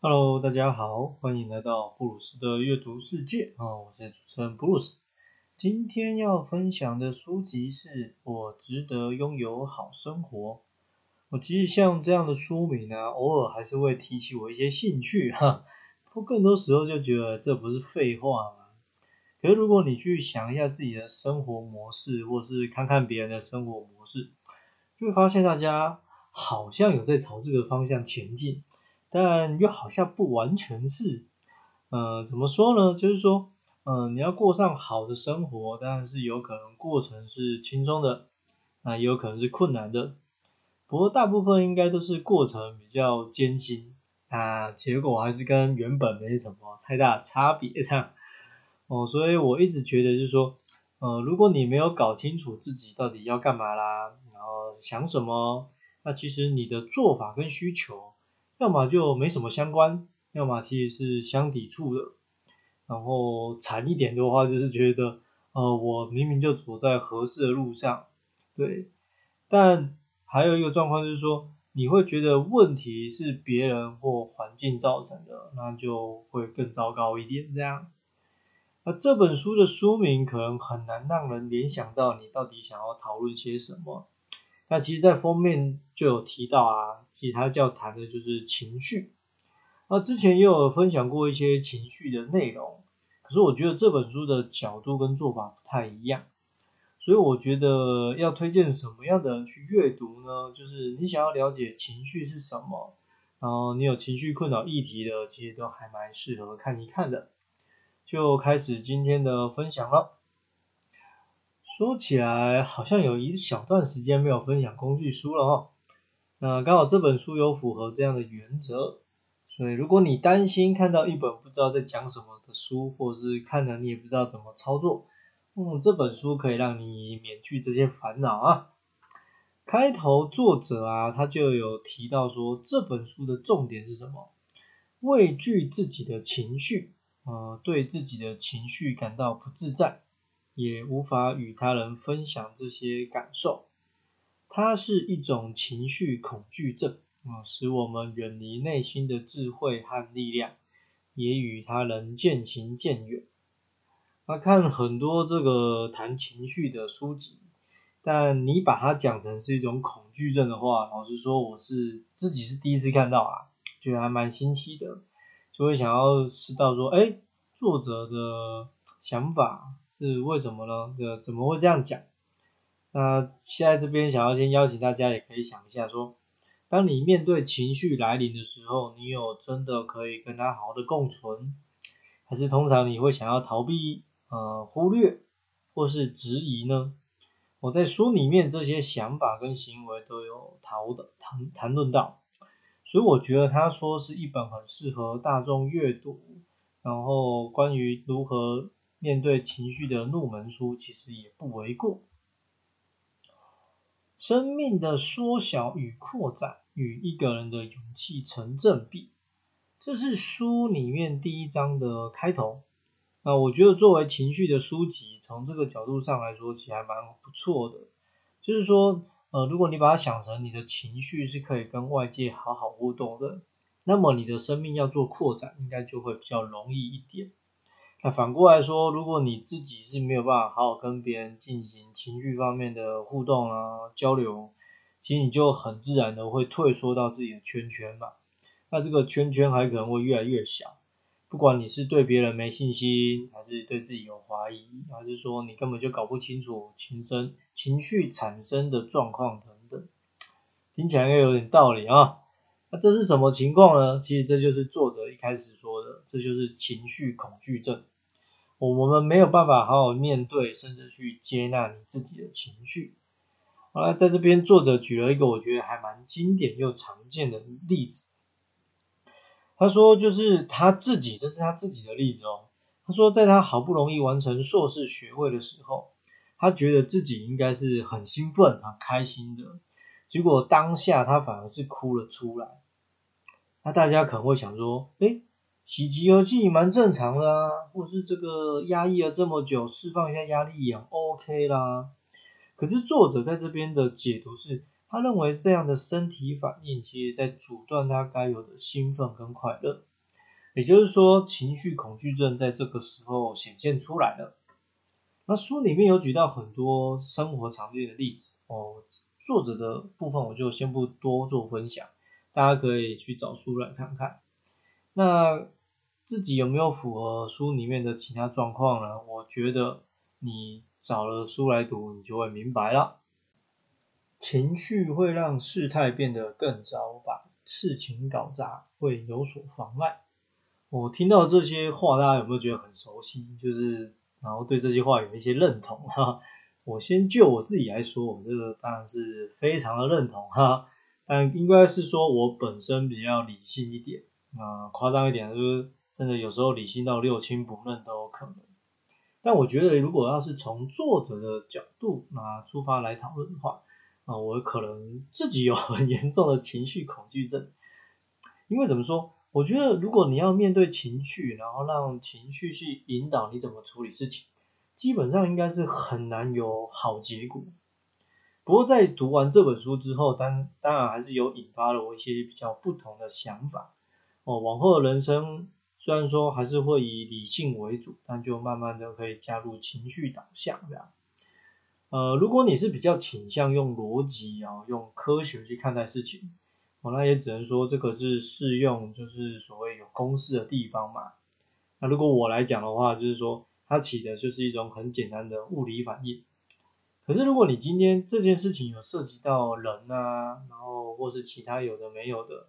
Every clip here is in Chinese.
Hello，大家好，欢迎来到布鲁斯的阅读世界啊，我是主持人布鲁斯。今天要分享的书籍是《我值得拥有好生活》。我其实像这样的书名呢，偶尔还是会提起我一些兴趣哈，不过更多时候就觉得这不是废话吗？可是如果你去想一下自己的生活模式，或是看看别人的生活模式，就会发现大家好像有在朝这个方向前进。但又好像不完全是，呃，怎么说呢？就是说，嗯，你要过上好的生活，当然是有可能过程是轻松的，那也有可能是困难的。不过大部分应该都是过程比较艰辛，啊，结果还是跟原本没什么太大差别这样。哦，所以我一直觉得就是说，呃，如果你没有搞清楚自己到底要干嘛啦，然后想什么，那其实你的做法跟需求。要么就没什么相关，要么其实是相抵触的。然后惨一点的话，就是觉得，呃，我明明就走在合适的路上，对。但还有一个状况就是说，你会觉得问题是别人或环境造成的，那就会更糟糕一点这样。那这本书的书名可能很难让人联想到你到底想要讨论些什么。那其实，在封面就有提到啊，其实它要谈的就是情绪。那之前也有分享过一些情绪的内容，可是我觉得这本书的角度跟做法不太一样，所以我觉得要推荐什么样的人去阅读呢？就是你想要了解情绪是什么，然后你有情绪困扰议题的，其实都还蛮适合看一看的。就开始今天的分享了。说起来，好像有一小段时间没有分享工具书了哈。那刚好这本书有符合这样的原则，所以如果你担心看到一本不知道在讲什么的书，或者是看了你也不知道怎么操作，嗯，这本书可以让你免去这些烦恼啊。开头作者啊，他就有提到说，这本书的重点是什么？畏惧自己的情绪，呃，对自己的情绪感到不自在。也无法与他人分享这些感受，它是一种情绪恐惧症啊，使我们远离内心的智慧和力量，也与他人渐行渐远。那看很多这个谈情绪的书籍，但你把它讲成是一种恐惧症的话，老实说，我是自己是第一次看到啊，觉得还蛮新奇的，就会想要知道说，哎，作者的想法。是为什么呢？这怎么会这样讲？那现在这边想要先邀请大家，也可以想一下，说当你面对情绪来临的时候，你有真的可以跟他好好的共存，还是通常你会想要逃避、呃忽略或是质疑呢？我在书里面这些想法跟行为都有讨的谈谈论到，所以我觉得他说是一本很适合大众阅读，然后关于如何。面对情绪的入门书，其实也不为过。生命的缩小与扩展与一个人的勇气成正比，这是书里面第一章的开头。那我觉得作为情绪的书籍，从这个角度上来说，其实还蛮不错的。就是说，呃，如果你把它想成你的情绪是可以跟外界好好互动的，那么你的生命要做扩展，应该就会比较容易一点。那反过来说，如果你自己是没有办法好好跟别人进行情绪方面的互动啊交流，其实你就很自然的会退缩到自己的圈圈嘛。那这个圈圈还可能会越来越小，不管你是对别人没信心，还是对自己有怀疑，还是说你根本就搞不清楚情生情绪产生的状况等等，听起来应该有点道理啊。那这是什么情况呢？其实这就是作者一开始说的，这就是情绪恐惧症。我我们没有办法好好面对，甚至去接纳你自己的情绪。好了，在这边作者举了一个我觉得还蛮经典又常见的例子。他说，就是他自己，这是他自己的例子哦。他说，在他好不容易完成硕士学位的时候，他觉得自己应该是很兴奋、很开心的。结果当下他反而是哭了出来，那大家可能会想说，哎，喜极而泣蛮正常的啊，或是这个压抑了这么久，释放一下压力也 OK 啦。可是作者在这边的解读是，他认为这样的身体反应，其实在阻断他该有的兴奋跟快乐。也就是说，情绪恐惧症在这个时候显现出来了。那书里面有举到很多生活常见的例子哦，作者的部分我就先不多做分享，大家可以去找书来看看。那自己有没有符合书里面的其他状况呢？我觉得你找了书来读，你就会明白了。情绪会让事态变得更糟，把事情搞砸，会有所妨碍。我听到这些话，大家有没有觉得很熟悉？就是然后对这些话有一些认同哈。我先就我自己来说，我这个当然是非常的认同哈。但应该是说我本身比较理性一点啊，夸张一点就是真的有时候理性到六亲不认都有可能。但我觉得如果要是从作者的角度啊出发来讨论的话，啊，我可能自己有很严重的情绪恐惧症，因为怎么说？我觉得，如果你要面对情绪，然后让情绪去引导你怎么处理事情，基本上应该是很难有好结果。不过在读完这本书之后，当当然还是有引发了我一些比较不同的想法。哦，往后的人生虽然说还是会以理性为主，但就慢慢的可以加入情绪导向这样。呃，如果你是比较倾向用逻辑啊，用科学去看待事情。哦，那也只能说这个是适用，就是所谓有公式的地方嘛。那如果我来讲的话，就是说它起的就是一种很简单的物理反应。可是如果你今天这件事情有涉及到人啊，然后或是其他有的没有的，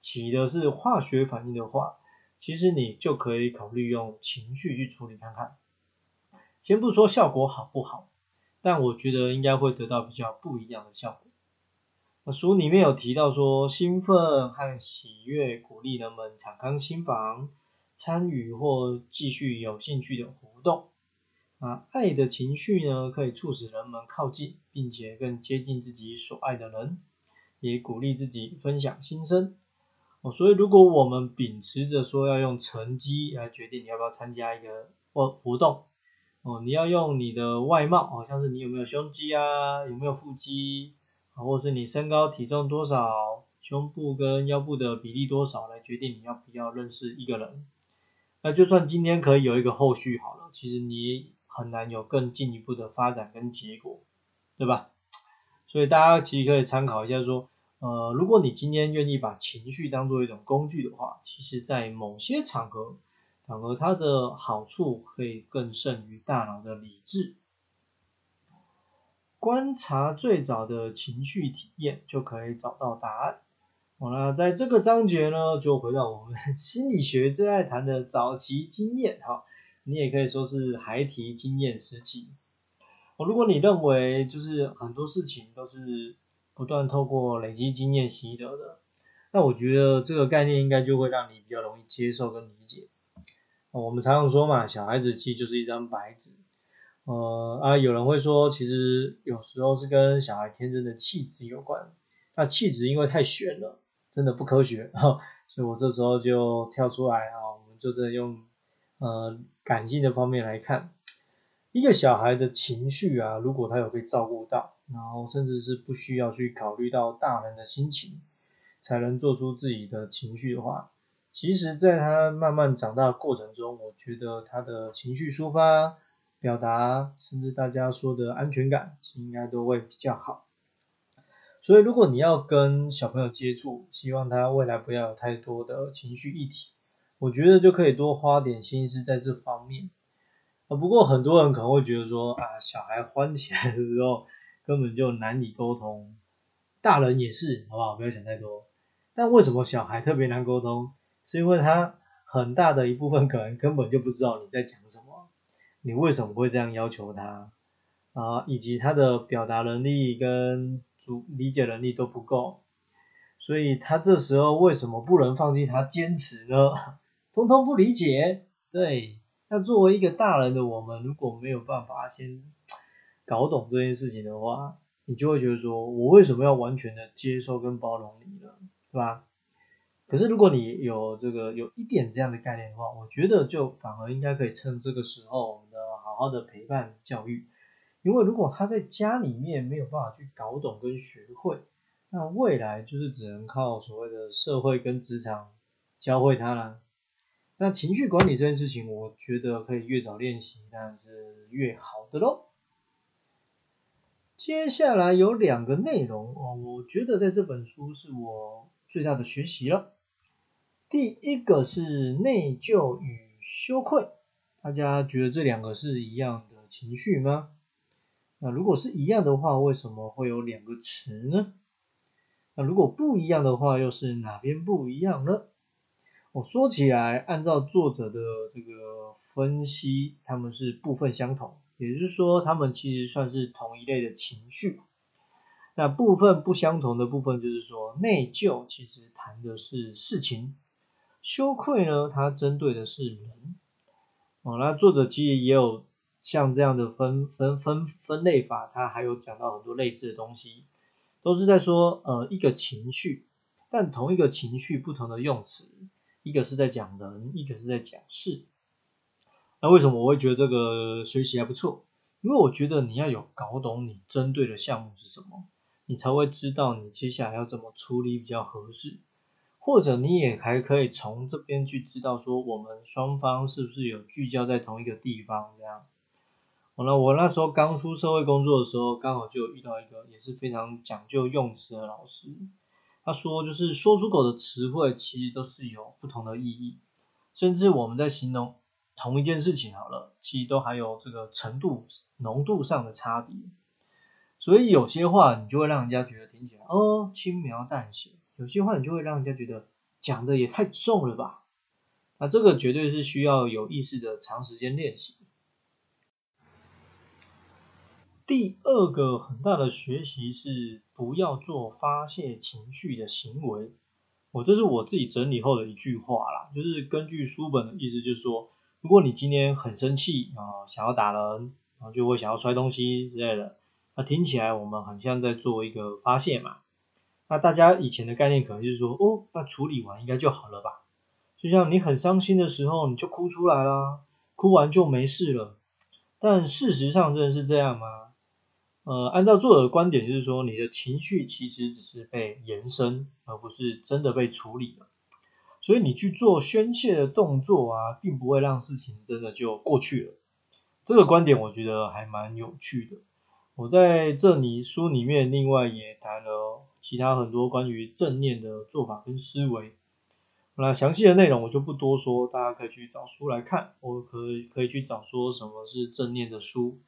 起的是化学反应的话，其实你就可以考虑用情绪去处理看看。先不说效果好不好，但我觉得应该会得到比较不一样的效果。书里面有提到说，兴奋和喜悦鼓励人们敞开心房，参与或继续有兴趣的活动。啊，爱的情绪呢，可以促使人们靠近，并且更接近自己所爱的人，也鼓励自己分享心声。哦，所以如果我们秉持着说要用成绩来决定你要不要参加一个活活动，哦，你要用你的外貌，好像是你有没有胸肌啊，有没有腹肌啊。或是你身高体重多少，胸部跟腰部的比例多少来决定你要不要认识一个人。那就算今天可以有一个后续好了，其实你很难有更进一步的发展跟结果，对吧？所以大家其实可以参考一下说，呃，如果你今天愿意把情绪当做一种工具的话，其实在某些场合，场合它的好处可以更胜于大脑的理智。观察最早的情绪体验，就可以找到答案。好了，在这个章节呢，就回到我们 心理学最爱谈的早期经验哈，你也可以说是孩提经验时期。哦，如果你认为就是很多事情都是不断透过累积经验习得的，那我觉得这个概念应该就会让你比较容易接受跟理解。我们常常说嘛，小孩子其实就是一张白纸。呃啊，有人会说，其实有时候是跟小孩天真的气质有关。那气质因为太玄了，真的不科学 哈，所以我这时候就跳出来啊，我们就在用呃感性的方面来看，一个小孩的情绪啊，如果他有被照顾到，然后甚至是不需要去考虑到大人的心情，才能做出自己的情绪的话，其实在他慢慢长大的过程中，我觉得他的情绪抒发。表达，甚至大家说的安全感，应该都会比较好。所以，如果你要跟小朋友接触，希望他未来不要有太多的情绪议题，我觉得就可以多花点心思在这方面。啊，不过很多人可能会觉得说，啊，小孩欢起来的时候根本就难以沟通，大人也是，好不好？不要想太多。但为什么小孩特别难沟通？是因为他很大的一部分可能根本就不知道你在讲什么。你为什么会这样要求他啊？以及他的表达能力跟主理解能力都不够，所以他这时候为什么不能放弃他坚持呢？通通不理解。对，那作为一个大人的我们，如果没有办法先搞懂这件事情的话，你就会觉得说，我为什么要完全的接受跟包容你呢？是吧？可是如果你有这个有一点这样的概念的话，我觉得就反而应该可以趁这个时候。我们的好好的陪伴教育，因为如果他在家里面没有办法去搞懂跟学会，那未来就是只能靠所谓的社会跟职场教会他了。那情绪管理这件事情，我觉得可以越早练习，当然是越好的喽。接下来有两个内容哦，我觉得在这本书是我最大的学习了。第一个是内疚与羞愧，大家觉得这两个是一样的情绪吗？那如果是一样的话，为什么会有两个词呢？那如果不一样的话，又是哪边不一样呢？我说起来，按照作者的这个分析，他们是部分相同。也就是说，他们其实算是同一类的情绪。那部分不相同的部分，就是说内疚其实谈的是事情，羞愧呢，它针对的是人。哦，那作者其实也有像这样的分分分分类法，它还有讲到很多类似的东西，都是在说呃一个情绪，但同一个情绪不同的用词，一个是在讲人，一个是在讲事。那为什么我会觉得这个学习还不错？因为我觉得你要有搞懂你针对的项目是什么，你才会知道你接下来要怎么处理比较合适。或者你也还可以从这边去知道说我们双方是不是有聚焦在同一个地方这样。好了，我那时候刚出社会工作的时候，刚好就遇到一个也是非常讲究用词的老师，他说就是说出口的词汇其实都是有不同的意义，甚至我们在形容。同一件事情好了，其实都还有这个程度、浓度上的差别，所以有些话你就会让人家觉得听起来哦轻描淡写，有些话你就会让人家觉得讲的也太重了吧？那这个绝对是需要有意识的长时间练习。第二个很大的学习是不要做发泄情绪的行为，我这是我自己整理后的一句话啦，就是根据书本的意思，就是说。如果你今天很生气啊，想要打人，然后就会想要摔东西之类的，那听起来我们很像在做一个发泄嘛。那大家以前的概念可能就是说，哦，那处理完应该就好了吧？就像你很伤心的时候，你就哭出来啦，哭完就没事了。但事实上真的是这样吗？呃，按照作者的观点，就是说你的情绪其实只是被延伸，而不是真的被处理了。所以你去做宣泄的动作啊，并不会让事情真的就过去了。这个观点我觉得还蛮有趣的。我在这里书里面另外也谈了其他很多关于正念的做法跟思维。那详细的内容我就不多说，大家可以去找书来看。我可以可以去找说什么是正念的书。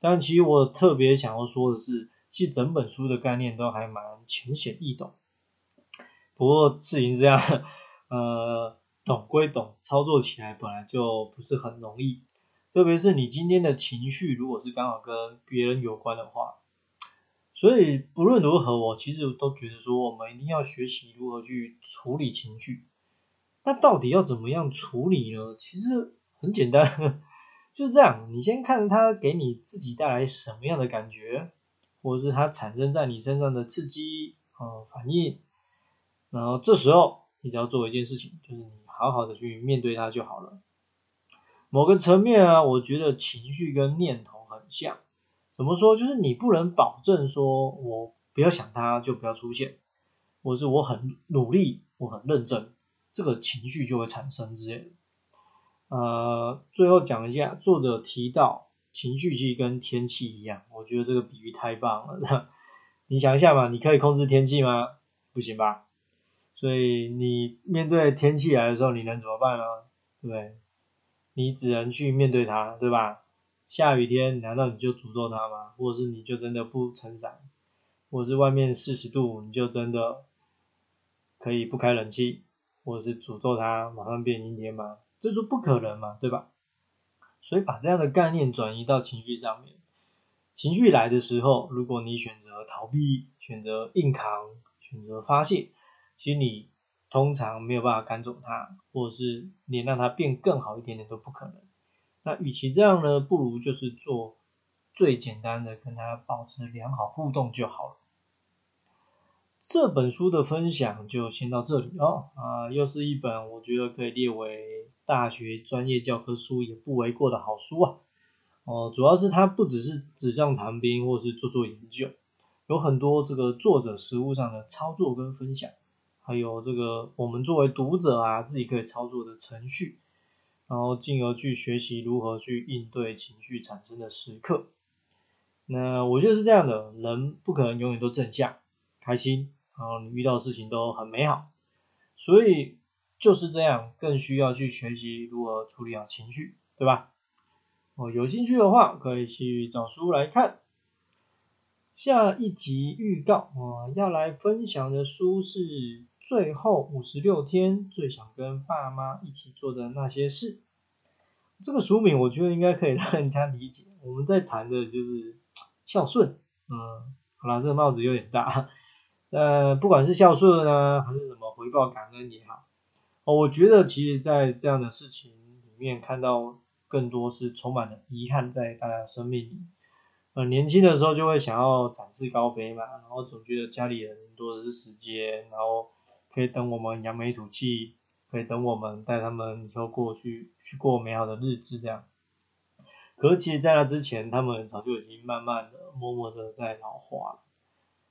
但其实我特别想要说的是，其实整本书的概念都还蛮浅显易懂。不过事情是这样。呃，懂归懂，操作起来本来就不是很容易，特别是你今天的情绪如果是刚好跟别人有关的话，所以不论如何，我其实都觉得说，我们一定要学习如何去处理情绪。那到底要怎么样处理呢？其实很简单，就是这样，你先看它给你自己带来什么样的感觉，或者是它产生在你身上的刺激啊反应，然后这时候。你只要做一件事情，就是你好好的去面对它就好了。某个层面啊，我觉得情绪跟念头很像。怎么说？就是你不能保证说我不要想它就不要出现，或是我很努力，我很认真，这个情绪就会产生之类的。呃，最后讲一下，作者提到情绪其实跟天气一样，我觉得这个比喻太棒了。你想一下嘛，你可以控制天气吗？不行吧？所以你面对天气来的时候，你能怎么办呢？对不对？你只能去面对它，对吧？下雨天难道你就诅咒它吗？或者是你就真的不撑伞？或者是外面四十度，你就真的可以不开冷气？或者是诅咒它马上变阴天吗？这是不可能嘛，对吧？所以把这样的概念转移到情绪上面，情绪来的时候，如果你选择逃避，选择硬扛，选择发泄。其实你通常没有办法赶走它，或者是连让它变更好一点点都不可能。那与其这样呢，不如就是做最简单的，跟它保持良好互动就好了。这本书的分享就先到这里哦，啊，又是一本我觉得可以列为大学专业教科书也不为过的好书啊。哦，主要是它不只是纸上谈兵，或是做做研究，有很多这个作者实务上的操作跟分享。还有这个，我们作为读者啊，自己可以操作的程序，然后进而去学习如何去应对情绪产生的时刻。那我觉得是这样的，人不可能永远都正向、开心，然后你遇到事情都很美好，所以就是这样，更需要去学习如何处理好情绪，对吧？哦，有兴趣的话可以去找书来看。下一集预告，我要来分享的书是《最后五十六天最想跟爸妈一起做的那些事》。这个书名我觉得应该可以让人家理解，我们在谈的就是孝顺。嗯，好了，这个帽子有点大。呃，不管是孝顺啊，还是什么回报感恩也好，哦，我觉得其实在这样的事情里面看到更多是充满了遗憾在大家生命里。呃，年轻的时候就会想要展翅高飞嘛，然后总觉得家里人多的是时间，然后可以等我们扬眉吐气，可以等我们带他们以后过去去过美好的日子这样。可是其实，在那之前，他们早就已经慢慢的、默默的在老化了。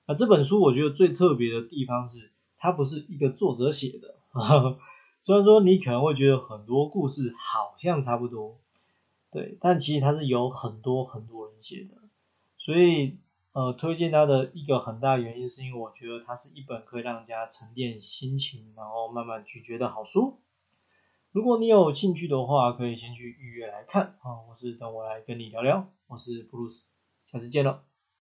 那这本书我觉得最特别的地方是，它不是一个作者写的，虽然说你可能会觉得很多故事好像差不多，对，但其实它是有很多很多人写的。所以，呃，推荐它的一个很大原因，是因为我觉得它是一本可以让大家沉淀心情，然后慢慢咀嚼的好书。如果你有兴趣的话，可以先去预约来看啊，或是等我来跟你聊聊。我是布鲁斯，下次见了。